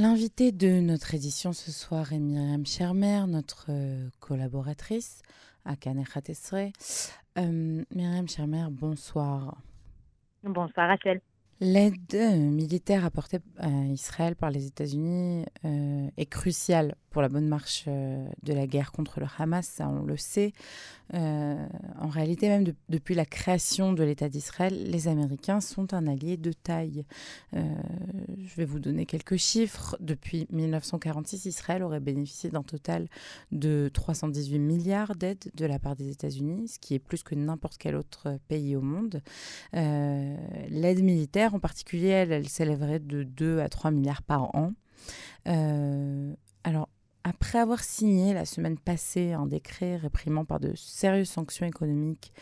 L'invité de notre édition ce soir est Myriam Schermer, notre euh, collaboratrice à Kanechat euh, Myriam Schermer, bonsoir. Bonsoir Rachel. L'aide militaire apportée à Israël par les États-Unis euh, est cruciale pour la bonne marche euh, de la guerre contre le Hamas, ça on le sait. Euh, en réalité, même depuis la création de l'État d'Israël, les Américains sont un allié de taille. je vais vous donner quelques chiffres. Depuis 1946, Israël aurait bénéficié d'un total de 318 milliards d'aides de la part des États-Unis, ce qui est plus que n'importe quel autre pays au monde. L'aide militaire en particulier, elle, s'élèverait de 2 à 3 milliards par an. Euh, alors, après avoir signé la semaine passée un décret réprimant par de sérieuses sanctions économiques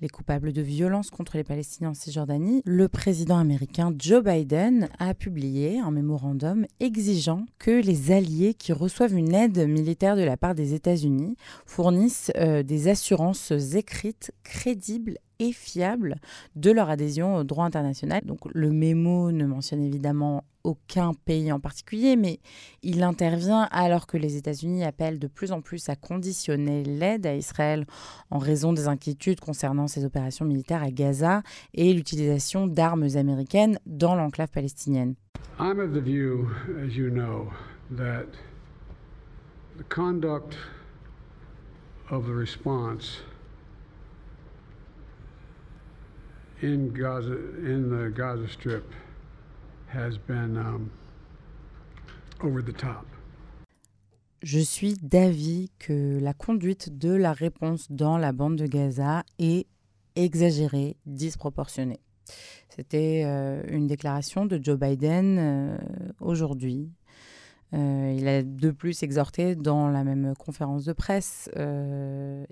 les coupables de violences contre les Palestiniens en Cisjordanie, le président américain Joe Biden a publié un mémorandum exigeant que les alliés qui reçoivent une aide militaire de la part des États-Unis fournissent euh, des assurances écrites, crédibles et fiables de leur adhésion au droit international. Donc le mémo ne mentionne évidemment aucun pays en particulier, mais il intervient alors que les États-Unis appellent de plus en plus à conditionner l'aide à Israël en raison des inquiétudes concernant ses opérations militaires à Gaza et l'utilisation d'armes américaines dans l'enclave palestinienne. I'm of the view, as you know, that the conduct of the response in Gaza, in the Gaza Strip, has been um, over the top. Je suis d'avis que la conduite de la réponse dans la bande de Gaza est exagérée, disproportionnée. C'était euh, une déclaration de Joe Biden euh, aujourd'hui. Euh, il a de plus exhorté dans la même conférence de presse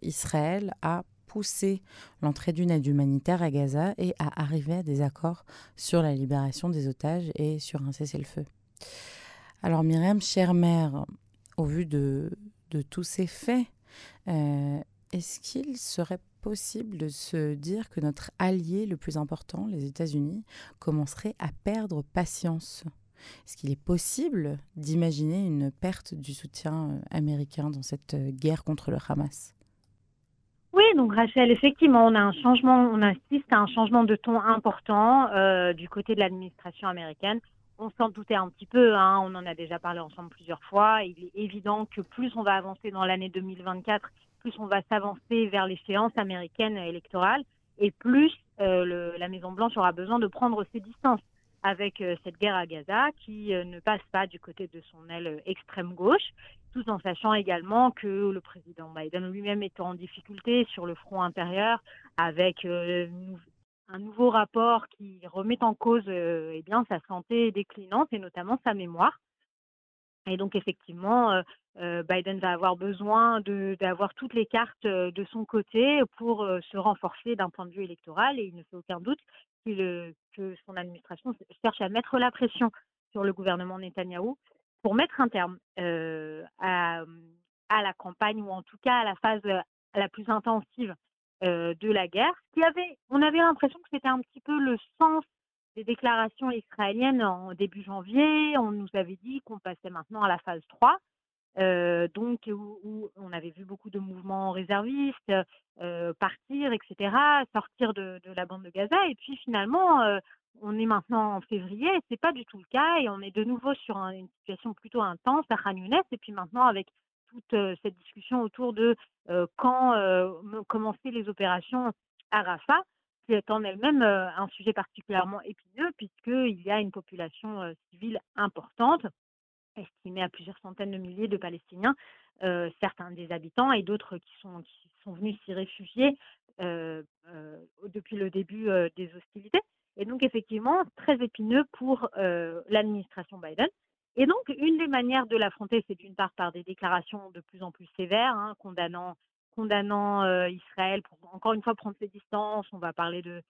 Israël à pousser l'entrée d'une aide humanitaire à Gaza et à arriver à des accords sur la libération des otages et sur un cessez-le-feu. Alors Myriam, chère mère, au vu de, de tous ces faits, euh, est-ce qu'il serait possible de se dire que notre allié le plus important, les États-Unis, commencerait à perdre patience? Est-ce qu'il est possible d'imaginer une perte du soutien euh, américain dans cette euh, guerre contre le Hamas? Oui, donc Rachel, effectivement, on a un changement, on assiste à un changement de ton important euh, du côté de l'administration américaine. On s'en doutait un petit peu, hein, on en a déjà parlé ensemble plusieurs fois. Il est évident que plus on va avancer dans l'année 2024, plus on va s'avancer vers l'échéance américaine électorale, et plus euh, la Maison Blanche aura besoin de prendre ses distances avec euh, cette guerre à Gaza qui euh, ne passe pas du côté de son aile euh, extrême gauche, tout en sachant également que le président Biden lui-même est en difficulté sur le front intérieur avec un nouveau rapport qui remet en cause eh bien, sa santé déclinante et notamment sa mémoire. Et donc effectivement, Biden va avoir besoin d'avoir toutes les cartes de son côté pour se renforcer d'un point de vue électoral et il ne fait aucun doute que son administration cherche à mettre la pression sur le gouvernement Netanyahou pour mettre un terme euh, à, la campagne ou en tout cas à la phase la plus intensive euh, de la guerre. Avait, on avait l'impression que c'était un petit peu le sens des déclarations israéliennes en début janvier. On nous avait dit qu'on passait maintenant à la phase 3. Euh, donc où, on avait vu beaucoup de mouvements réservistes euh, partir, etc., sortir de, la bande de Gaza, et puis finalement, euh, on est maintenant en février, c'est pas du tout le cas, et on est de nouveau sur une situation plutôt intense à Khan et puis maintenant avec toute cette discussion autour de quand commencer les opérations à Rafah, qui est en elle-même un sujet particulièrement épineux, puisqu'il y a une population civile importante estimé à plusieurs centaines de milliers de Palestiniens, euh, certains des habitants et d'autres qui sont, qui sont venus s'y réfugier euh, euh, depuis le début des hostilités. Et donc, effectivement, très épineux pour l'administration Biden. Et donc, une des manières de l'affronter, c'est d'une part par des déclarations de plus en plus sévères, hein, condamnant, condamnant Israël pour, encore une fois, prendre ses distances. On va parler de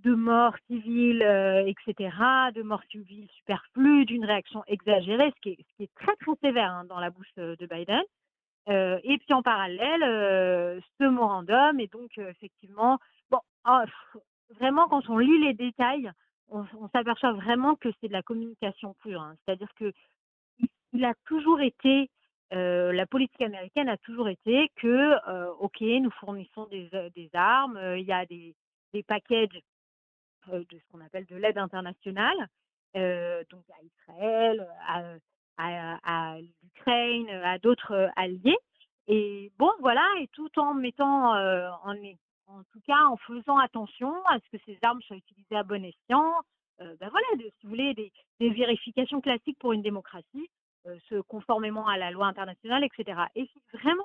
de morts civiles, euh, etc., de morts civiles superflues, d'une réaction exagérée, ce qui est, ce qui est très très sévère hein, dans la bouche euh, de Biden. Euh, et puis en parallèle, ce memorandum, et donc effectivement, bon, ah, vraiment quand on lit les détails, on, s'aperçoit vraiment que c'est de la communication pure. Hein. C'est-à-dire que il a toujours été, la politique américaine a toujours été que, OK, nous fournissons des, des armes, il y a des, des packages de ce qu'on appelle de l'aide internationale, donc à Israël, à, l'Ukraine, à d'autres alliés. Et bon, voilà, et tout en mettant en, en tout cas en faisant attention à ce que ces armes soient utilisées à bon escient. ben voilà, si vous voulez, des, vérifications classiques pour une démocratie, ce, conformément à la loi internationale, etc. Et vraiment,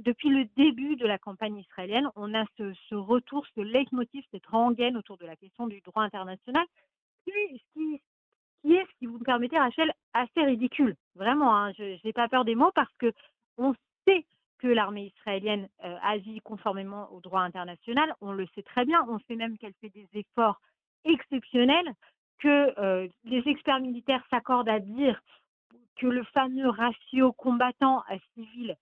depuis le début de la campagne israélienne, on a ce, retour, ce leitmotiv, cette rengaine autour de la question du droit international, qui, qui, qui est, si vous me permettez, Rachel, assez ridicule. Vraiment, hein, je n'ai pas peur des mots parce que on sait que l'armée israélienne euh, agit conformément au droit international. On le sait très bien. On sait même qu'elle fait des efforts exceptionnels, que euh, les experts militaires s'accordent à dire que le fameux ratio combattant à civil est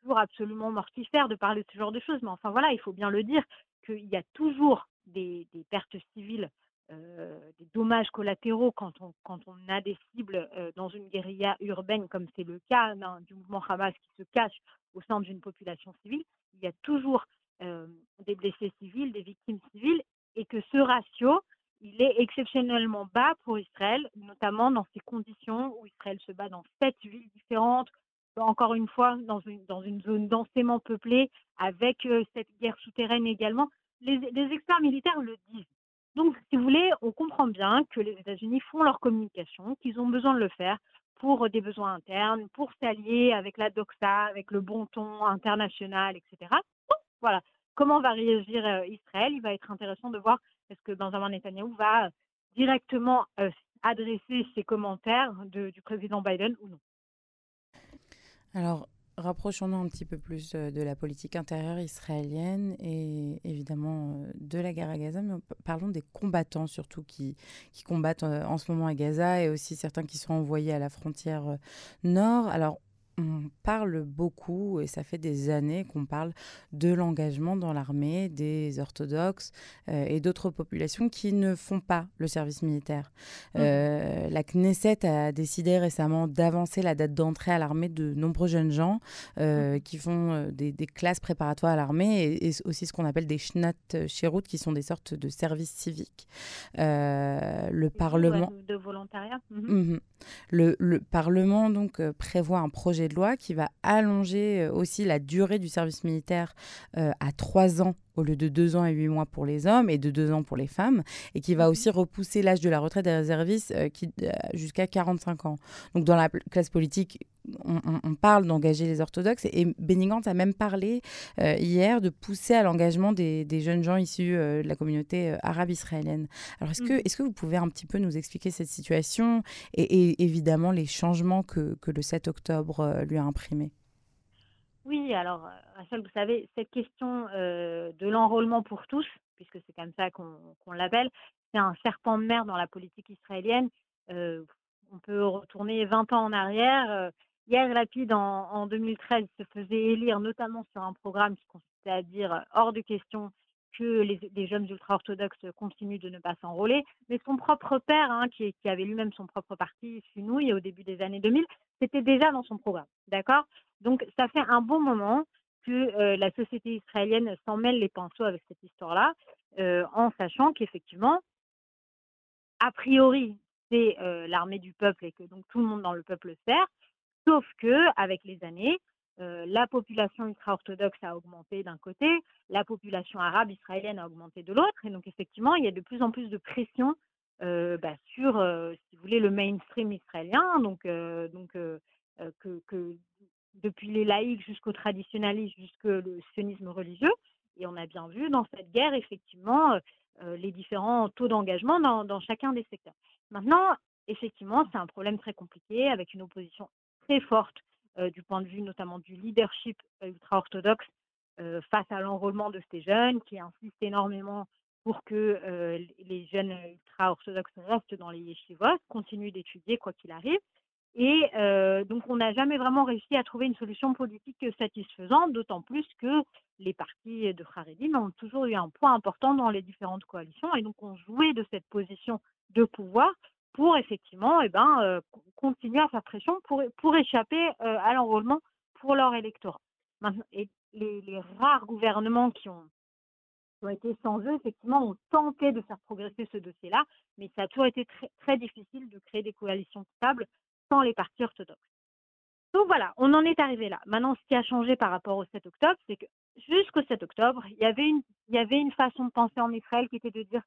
toujours absolument mortifère de parler de ce genre de choses. Mais enfin voilà, il faut bien le dire qu'il y a toujours des, pertes civiles euh, des dommages collatéraux quand on, quand on a des cibles euh, dans une guérilla urbaine, comme c'est le cas du mouvement Hamas qui se cache au sein d'une population civile, il y a toujours euh, des blessés civils, des victimes civiles, et que ce ratio, il est exceptionnellement bas pour Israël, notamment dans ces conditions où Israël se bat dans sept villes différentes, encore une fois dans une, dans une zone densément peuplée, avec cette guerre souterraine également. Les, experts militaires le disent. Donc, si vous voulez, on comprend bien que les États-Unis font leur communication, qu'ils ont besoin de le faire pour des besoins internes, pour s'allier avec la doxa, avec le bon ton international, etc. voilà. Comment va réagir euh, Israël? Il va être intéressant de voir est-ce que Benjamin Netanyahu va directement euh, adresser ses commentaires du président Biden ou non. Alors, Rapprochons-nous un petit peu plus euh, de la politique intérieure israélienne et évidemment euh, de la guerre à Gaza, mais parlons des combattants surtout qui, combattent euh, en ce moment à Gaza et aussi certains qui sont envoyés à la frontière nord. On parle beaucoup, et ça fait des années qu'on parle de l'engagement dans l'armée des orthodoxes euh, et d'autres populations qui ne font pas le service militaire. Mmh. Euh, la Knesset a décidé récemment d'avancer la date d'entrée à l'armée de nombreux jeunes gens euh, mmh. qui font des, classes préparatoires à l'armée et, aussi ce qu'on appelle des Shnat Shirut, qui sont des sortes de services civiques. le Parlement... De volontariat. Mmh. Le, le, Parlement donc prévoit un projet loi qui va allonger euh, aussi la durée du service militaire euh, à trois ans au lieu de deux ans et huit mois pour les hommes et de deux ans pour les femmes, et qui va mhm. aussi repousser l'âge de la retraite des réservistes euh, jusqu'à 45 ans. Donc dans la classe politique, on, parle d'engager les orthodoxes, et, Benny a même parlé hier de pousser à l'engagement des, jeunes gens issus de la communauté arabe israélienne. Alors est-ce que, est que vous pouvez un petit peu nous expliquer cette situation et, évidemment les changements que, que le 7 octobre lui a imprimés? Oui, alors, euh, Rachel, vous savez, cette question euh, de l'enrôlement pour tous, puisque c'est comme ça qu'on l'appelle, c'est un serpent de mer dans la politique israélienne. Euh, on peut retourner 20 ans en arrière. Yair Lapid, en, en 2013, se faisait élire notamment sur un programme qui consistait à dire hors de question que les, jeunes ultra-orthodoxes continuent de ne pas s'enrôler. Mais son propre père, hein, qui, avait lui-même son propre parti, Sunouille, au début des années 2000, c'était déjà dans son programme. D'accord? Donc, ça fait un bon moment que euh, la société israélienne s'en mêle les pinceaux avec cette histoire-là, euh, en sachant qu'effectivement, a priori, c'est euh, l'armée du peuple et que donc tout le monde dans le peuple sert, sauf que avec les années, la population ultra-orthodoxe a augmenté d'un côté, la population arabe israélienne a augmenté de l'autre, et donc effectivement, il y a de plus en plus de pression bah, sur, si vous voulez, le mainstream israélien, donc, donc que, depuis les laïcs jusqu'au traditionnalisme, jusqu'au sionisme religieux. Et on a bien vu dans cette guerre, effectivement, les différents taux d'engagement dans, dans, chacun des secteurs. Maintenant, effectivement, c'est un problème très compliqué avec une opposition très forte du point de vue notamment du leadership ultra-orthodoxe face à l'enrôlement de ces jeunes qui insistent énormément pour que les jeunes ultra-orthodoxes restent dans les yeshivot, continuent d'étudier quoi qu'il arrive. Et donc, on n'a jamais vraiment réussi à trouver une solution politique satisfaisante, d'autant plus que les partis de Haredim ont toujours eu un poids important dans les différentes coalitions et donc ont joué de cette position de pouvoir pour effectivement eh ben, continuer à faire pression pour, pour échapper à l'enrôlement pour leur électorat. et les, rares gouvernements qui ont, ont été sans eux, effectivement, ont tenté de faire progresser ce dossier-là, mais ça a toujours été très, très difficile de créer des coalitions stables sans les partis orthodoxes. Donc voilà, on en est arrivé là. Maintenant, ce qui a changé par rapport au 7 octobre, c'est que jusqu'au 7 octobre, il y, avait une, il y avait une façon de penser en Israël qui était de dire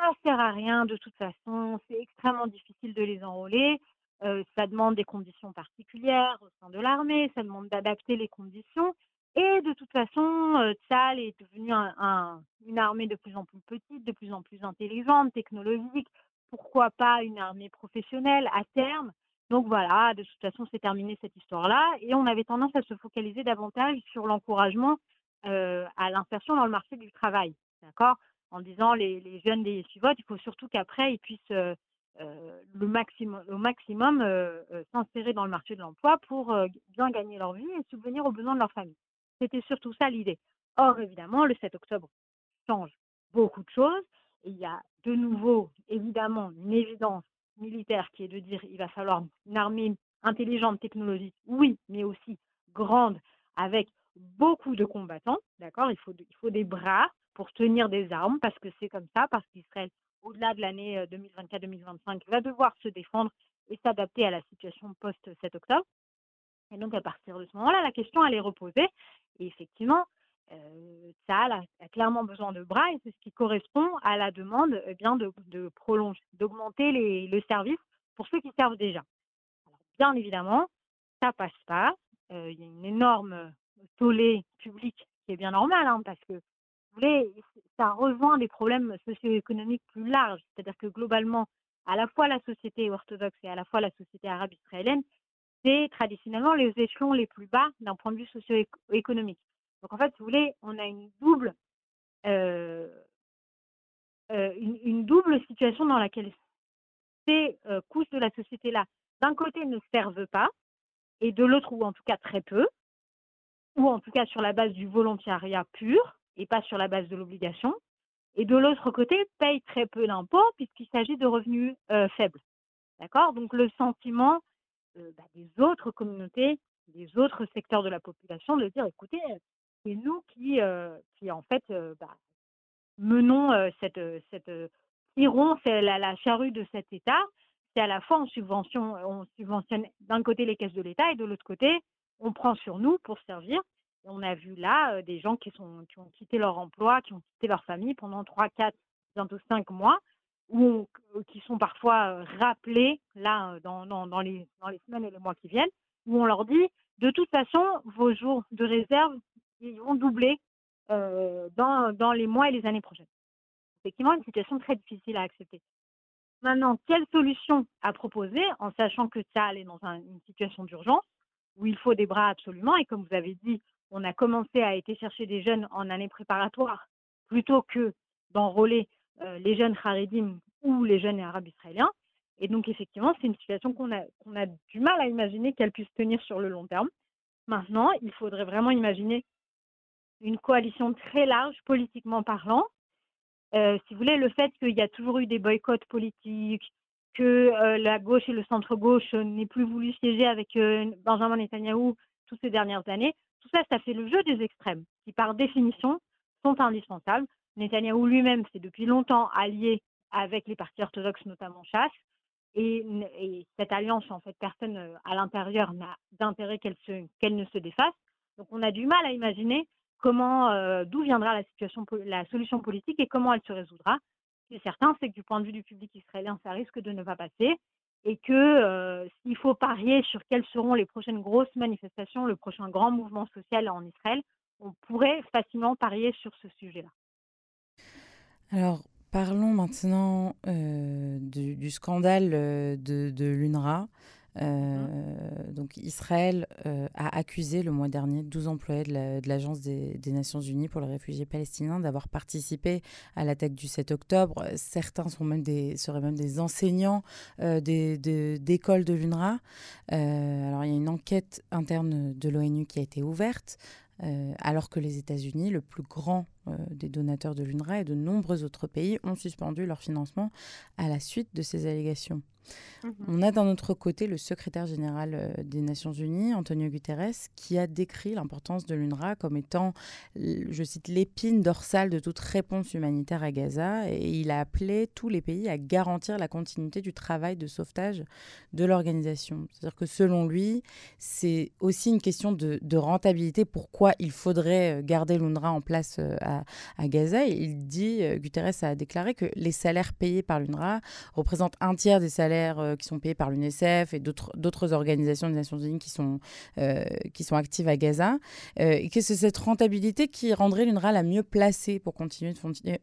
ça sert à rien de toute façon, c'est extrêmement difficile de les enrôler, euh, ça demande des conditions particulières au sein de l'armée, ça demande d'adapter les conditions. Et de toute façon, euh, est devenu un, une armée de plus en plus petite, de plus en plus intelligente, technologique. Pourquoi pas une armée professionnelle à terme donc voilà, de toute façon, c'est terminé cette histoire-là. Et on avait tendance à se focaliser davantage sur l'encouragement euh, à l'insertion dans le marché du travail. D'accord? En disant les, les jeunes des suivotes, il faut surtout qu'après, ils puissent euh, euh, le maximum, au maximum s'insérer dans le marché de l'emploi pour bien gagner leur vie et subvenir aux besoins de leur famille. C'était surtout ça l'idée. Or, évidemment, le 7 octobre change beaucoup de choses. Il y a de nouveau, évidemment, une évidence militaire qui est de dire il va falloir une armée intelligente, technologique, oui, mais aussi grande, avec beaucoup de combattants, d'accord? Il faut, il faut des bras pour tenir des armes, parce que c'est comme ça, parce qu'Israël, au-delà de l'année 2024-2025, euh, va devoir se défendre et s'adapter à la situation post-7 octobre. Et donc, à partir de ce moment-là, la question, elle est reposée. Et effectivement, euh, ça a, clairement besoin de bras et c'est ce qui correspond à la demande eh bien, de, de prolonger, d'augmenter le service pour ceux qui servent déjà. bien évidemment, ça passe pas. Euh, il y a une énorme tollée publique qui est bien normale hein, parce que voulez, ça rejoint des problèmes socio-économiques plus larges. C'est-à-dire que globalement, à la fois la société orthodoxe et à la fois la société arabe israélienne, c'est traditionnellement les échelons les plus bas d'un point de vue socio-économique. Donc en fait, vous voulez, on a une double, euh, euh, une, double situation dans laquelle ces euh, couches de la société-là, d'un côté, ne servent pas, et de l'autre, ou en tout cas très peu, ou en tout cas sur la base du volontariat pur, et pas sur la base de l'obligation, et de l'autre côté, payent très peu d'impôts puisqu'il s'agit de revenus faibles. D'accord? Donc le sentiment bah, des autres communautés, des autres secteurs de la population de dire, écoutez, c'est nous qui, euh, qui en fait, euh, bah, menons euh, cette, cette tirons la, la, charrue de cet État. C'est à la fois en subvention, on subventionne d'un côté les caisses de l'État et de l'autre côté, on prend sur nous pour servir. On a vu là des gens qui, ont quitté leur emploi, qui ont quitté leur famille pendant 3, 4, bientôt 5 mois, ou qui sont parfois rappelés là dans, les, semaines et les mois qui viennent, où on leur dit de toute façon, vos jours de réserve, ils vont doubler dans, dans les mois et les années prochaines. Effectivement, une situation très difficile à accepter. Maintenant, quelle solution à proposer en sachant que ça est dans une situation d'urgence où il faut des bras absolument et comme vous avez dit, on a commencé à aller chercher des jeunes en année préparatoire plutôt que d'enrôler euh, les jeunes Haredim ou les jeunes arabes israéliens. Et donc, effectivement, c'est une situation qu'on a, du mal à imaginer qu'elle puisse tenir sur le long terme. Maintenant, il faudrait vraiment imaginer une coalition très large politiquement parlant. Euh, si vous voulez, le fait qu'il y a toujours eu des boycotts politiques, que euh, la gauche et le centre-gauche n'aient plus voulu siéger avec Benjamin Netanyahou toutes ces dernières années, tout ça, ça fait le jeu des extrêmes, qui par définition sont indispensables. Netanyahou lui-même s'est depuis longtemps allié avec les partis orthodoxes, notamment chasse, et, et, cette alliance, en fait, personne à l'intérieur n'a d'intérêt qu'elle ne se défasse. Donc on a du mal à imaginer comment, euh, d'où viendra la, la solution politique et comment elle se résoudra. Ce qui est certain, c'est que du point de vue du public israélien, ça risque de ne pas passer et que euh, s'il faut parier sur quelles seront les prochaines grosses manifestations, le prochain grand mouvement social en Israël, on pourrait facilement parier sur ce sujet-là. Alors, parlons maintenant euh, du, scandale de, de l'UNRWA. Euh, donc Israël euh, a accusé le mois dernier 12 employés de l'Agence des, Nations Unies pour les réfugiés palestiniens d'avoir participé à l'attaque du 7 octobre. Certains sont même des, seraient même des enseignants euh, d'écoles de, de l'UNRWA. alors il y a une enquête interne de l'ONU qui a été ouverte. alors que les États-Unis, le plus grand des donateurs de l'UNRWA et de nombreux autres pays ont suspendu leur financement à la suite de ces allégations. Mmh On a d'un autre côté le secrétaire général euh, des Nations Unies, Antonio Guterres, qui a décrit l'importance de l'UNRWA comme étant, je cite, l'épine dorsale de toute réponse humanitaire à Gaza. Et il a appelé tous les pays à garantir la continuité du travail de sauvetage de l'organisation. C'est-à-dire que selon lui, c'est aussi une question de, rentabilité. Pourquoi il faudrait euh, garder l'UNRWA en place euh, à, Gaza Il dit, Guterres a déclaré que les salaires payés par l'UNRWA représentent un tiers des salaires euh, qui sont payés par l'UNICEF et d'autres organisations des Nations Unies qui sont, euh, qui sont actives à Gaza, euh, et que c'est cette rentabilité qui rendrait l'UNRWA la mieux placée pour continuer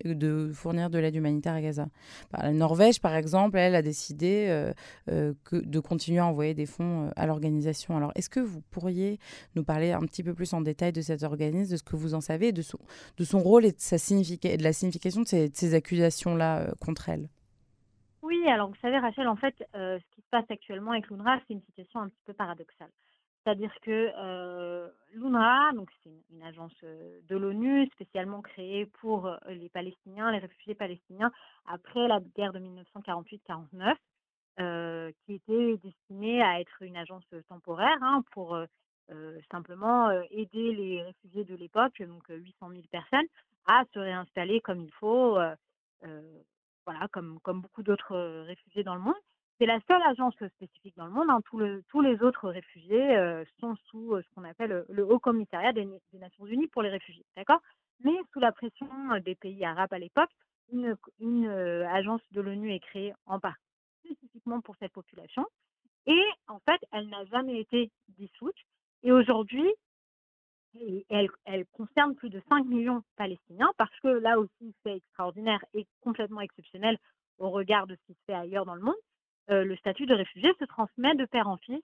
de, fournir de l'aide humanitaire à Gaza. La Norvège, par exemple, elle a décidé de continuer à envoyer des fonds à l'organisation. Alors, est-ce que vous pourriez nous parler un petit peu plus en détail de cet organisme, de ce que vous en savez, de son, rôle et de, la signification de ces accusations-là contre elle? Oui, alors vous savez, Rachel, en fait, euh, ce qui se passe actuellement avec l'UNRWA, c'est une situation un petit peu paradoxale. C'est-à-dire que euh, l'UNRWA, donc c'est une, agence euh, de l'ONU spécialement créée pour les Palestiniens, les réfugiés palestiniens, après la guerre de 1948-49, qui était destinée à être une agence temporaire hein, pour simplement aider les réfugiés de l'époque, donc 800 000 personnes, à se réinstaller comme il faut voilà, comme, beaucoup d'autres euh, réfugiés dans le monde. C'est la seule agence spécifique dans le monde. Hein. Tous, le, tous, les autres réfugiés euh, sont sous euh, ce qu'on appelle le Haut Commissariat des, Nations Unies pour les réfugiés. D'accord? Mais sous la pression des pays arabes à l'époque, une, une agence de l'ONU est créée en partie spécifiquement pour cette population. Et en fait, elle n'a jamais été dissoute. Et aujourd'hui, elle, concerne plus de 5 millions de Palestiniens parce que là aussi, c'est extraordinaire et complètement exceptionnel au regard de ce qui se fait ailleurs dans le monde. Euh, le statut de réfugié se transmet de père en fils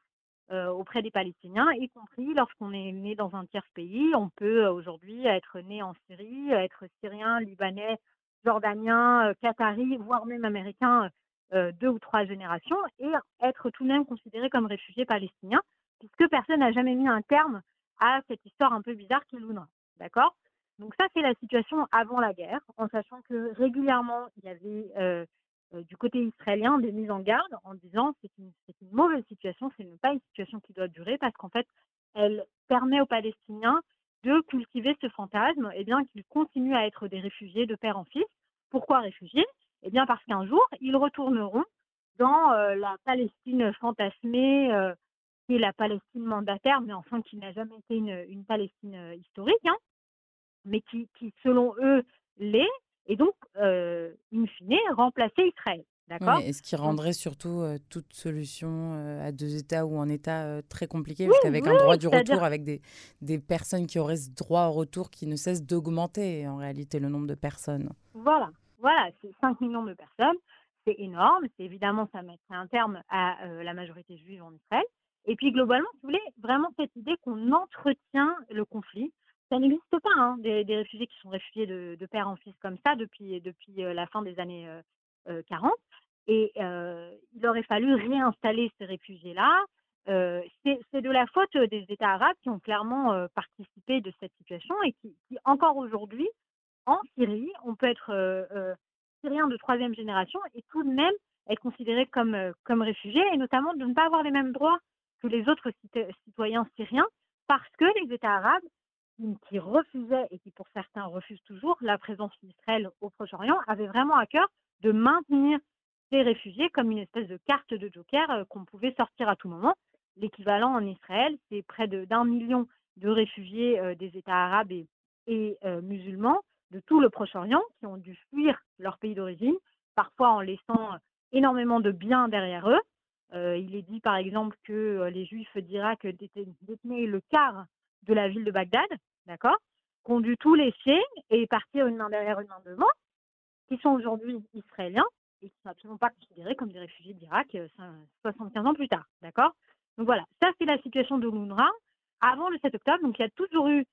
euh, auprès des Palestiniens, y compris lorsqu'on est né dans un tiers pays. On peut euh, aujourd'hui être né en Syrie, être syrien, libanais, jordanien, qatari, voire même américain deux ou trois générations et être tout de même considéré comme réfugié palestinien, puisque personne n'a jamais mis un terme à cette histoire un peu bizarre qui l'UNRWA. D'accord? Donc ça, c'est la situation avant la guerre, en sachant que régulièrement, il y avait euh, euh, du côté israélien des mises en garde en disant c'est une, mauvaise situation, ce n'est pas une situation qui doit durer parce qu'en fait, elle permet aux Palestiniens de cultiver ce fantasme, et eh bien qu'ils continuent à être des réfugiés de père en fils. Pourquoi réfugiés? Eh bien parce qu'un jour, ils retourneront dans euh, la Palestine fantasmée, qui est la Palestine mandataire, mais enfin qui n'a jamais été une, une Palestine euh, historique, hein, mais qui, qui, selon eux, l'est, et donc, euh, in fine, remplacer Israël. D'accord? et ce qui rendrait surtout euh, toute solution à deux États ou un État très compliqué, oui, avec un droit du retour, avec des, des, personnes qui auraient ce droit au retour qui ne cesse d'augmenter en réalité le nombre de personnes. Voilà, voilà, c'est 5 millions de personnes, c'est énorme, c'est évidemment ça mettrait un terme à la majorité juive en Israël, et puis globalement, si vous voulez, vraiment cette idée qu'on entretient le conflit, ça n'existe pas, hein, des, réfugiés qui sont réfugiés de, père en fils comme ça depuis, depuis euh, la fin des années 40. Euh, euh, et il aurait fallu réinstaller ces réfugiés-là. c'est de la faute des États arabes qui ont clairement participé de cette situation et qui, qui encore aujourd'hui, en Syrie, on peut être syrien de troisième génération et tout de même être considéré comme, comme réfugié et notamment de ne pas avoir les mêmes droits que les autres citoyens syriens parce que les États arabes qui refusaient et qui pour certains refusent toujours la présence d'Israël au Proche-Orient avaient vraiment à cœur de maintenir ces réfugiés comme une espèce de carte de joker euh, qu'on pouvait sortir à tout moment. L'équivalent en Israël, c'est près d'un million de réfugiés euh, des États arabes et, euh, musulmans de tout le Proche-Orient qui ont dû fuir leur pays d'origine, parfois en laissant énormément de biens derrière eux, il est dit par exemple que euh, les Juifs d'Irak détenaient le quart de la ville de Bagdad, d'accord Qu'ont dû tout laisser et partir une main derrière une main devant, qui sont aujourd'hui israéliens et qui ne sont absolument pas considérés comme des réfugiés d'Irak 75 euh, ans plus tard, d'accord Donc voilà, ça c'est la situation de l'UNRWA avant le 7 octobre. Donc il y a toujours eu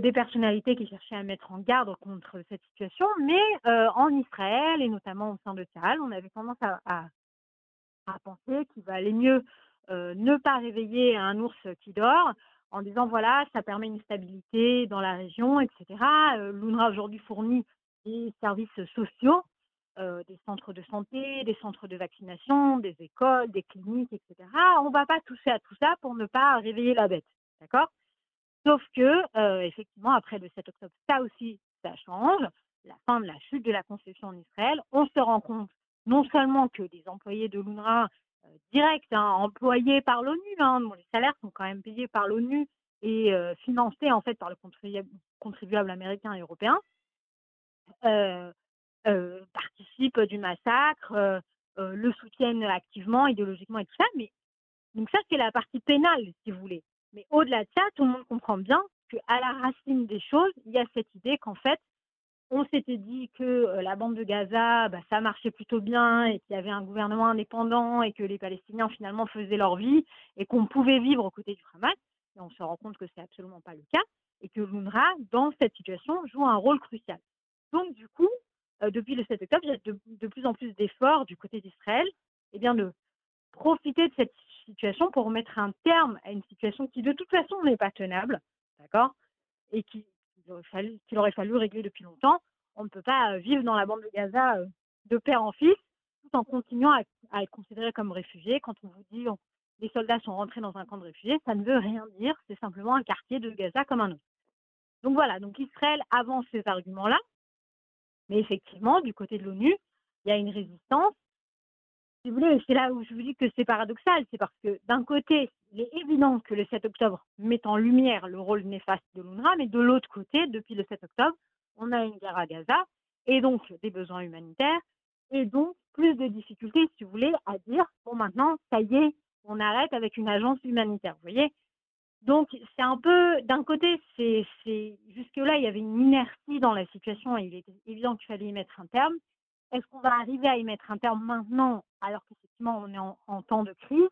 des personnalités qui cherchaient à mettre en garde contre cette situation, mais en Israël et notamment au sein de Tzahal, on avait tendance à penser qu'il va aller mieux euh, ne pas réveiller un ours qui dort en disant voilà, ça permet une stabilité dans la région, etc. Euh, L'UNRWA aujourd'hui fournit des services sociaux des centres de santé, des centres de vaccination, des écoles, des cliniques, etc. On ne va pas toucher à tout ça pour ne pas réveiller la bête. D'accord? Sauf que, effectivement, après le 7 octobre, ça aussi, ça change. La fin de la chute de la conception en Israël, on se rend compte non seulement que des employés de l'UNRWA directs, hein, employés par l'ONU, hein, les salaires sont quand même payés par l'ONU et financés en fait par le contribuable, américain et européen, participent du massacre, le soutiennent activement, idéologiquement et tout ça. Mais donc ça c'est la partie pénale, si vous voulez. Mais au-delà de ça, tout le monde comprend bien qu'à la racine des choses, il y a cette idée qu'en fait, on s'était dit que euh, la bande de Gaza, bah, ça marchait plutôt bien et qu'il y avait un gouvernement indépendant et que les Palestiniens finalement faisaient leur vie et qu'on pouvait vivre aux côtés du Hamas. Et on se rend compte que c'est absolument pas le cas et que l'UNRWA, dans cette situation, joue un rôle crucial. Donc, du coup, euh, depuis le 7 octobre, il y a de, plus en plus d'efforts du côté d'Israël eh bien, de profiter de cette situation pour mettre un terme à une situation qui de toute façon n'est pas tenable, d'accord Et qui qu'il aurait, fallu, régler depuis longtemps. On ne peut pas euh, vivre dans la bande de Gaza euh, de père en fils tout en continuant à, être considéré comme réfugié. Quand on vous dit que les soldats sont rentrés dans un camp de réfugiés, ça ne veut rien dire. C'est simplement un quartier de Gaza comme un autre. Donc voilà, donc Israël avance ces arguments-là. Mais effectivement, du côté de l'ONU, il y a une résistance si vous voulez, c'est là où je vous dis que c'est paradoxal, c'est parce que d'un côté, il est évident que le 7 octobre met en lumière le rôle néfaste de l'UNRWA, mais de l'autre côté, depuis le 7 octobre, on a une guerre à Gaza et donc des besoins humanitaires et donc plus de difficultés, si vous voulez, à dire bon maintenant, ça y est, on arrête avec une agence humanitaire, vous voyez. Donc c'est un peu, d'un côté, c'est jusque-là, il y avait une inertie dans la situation et il était évident qu'il fallait y mettre un terme. Est-ce qu'on va arriver à y mettre un terme maintenant, alors qu'effectivement on est en, temps de crise?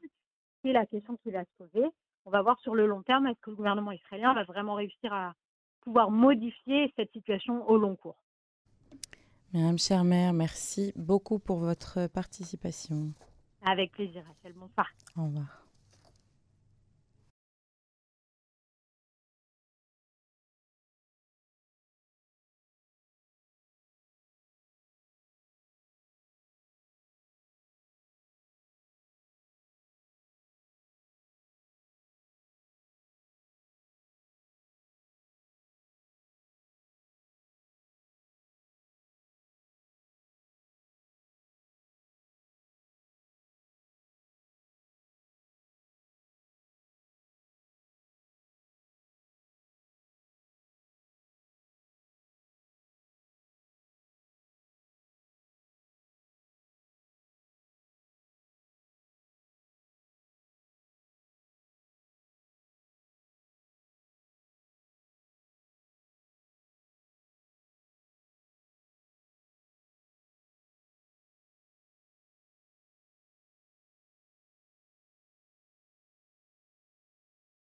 C'est la question qui va se poser. On va voir sur le long terme, est-ce que le gouvernement israélien va vraiment réussir à pouvoir modifier cette situation au long cours? Madame Chermer, merci beaucoup pour votre participation. Avec plaisir, Rachel. Bonsoir. Au revoir.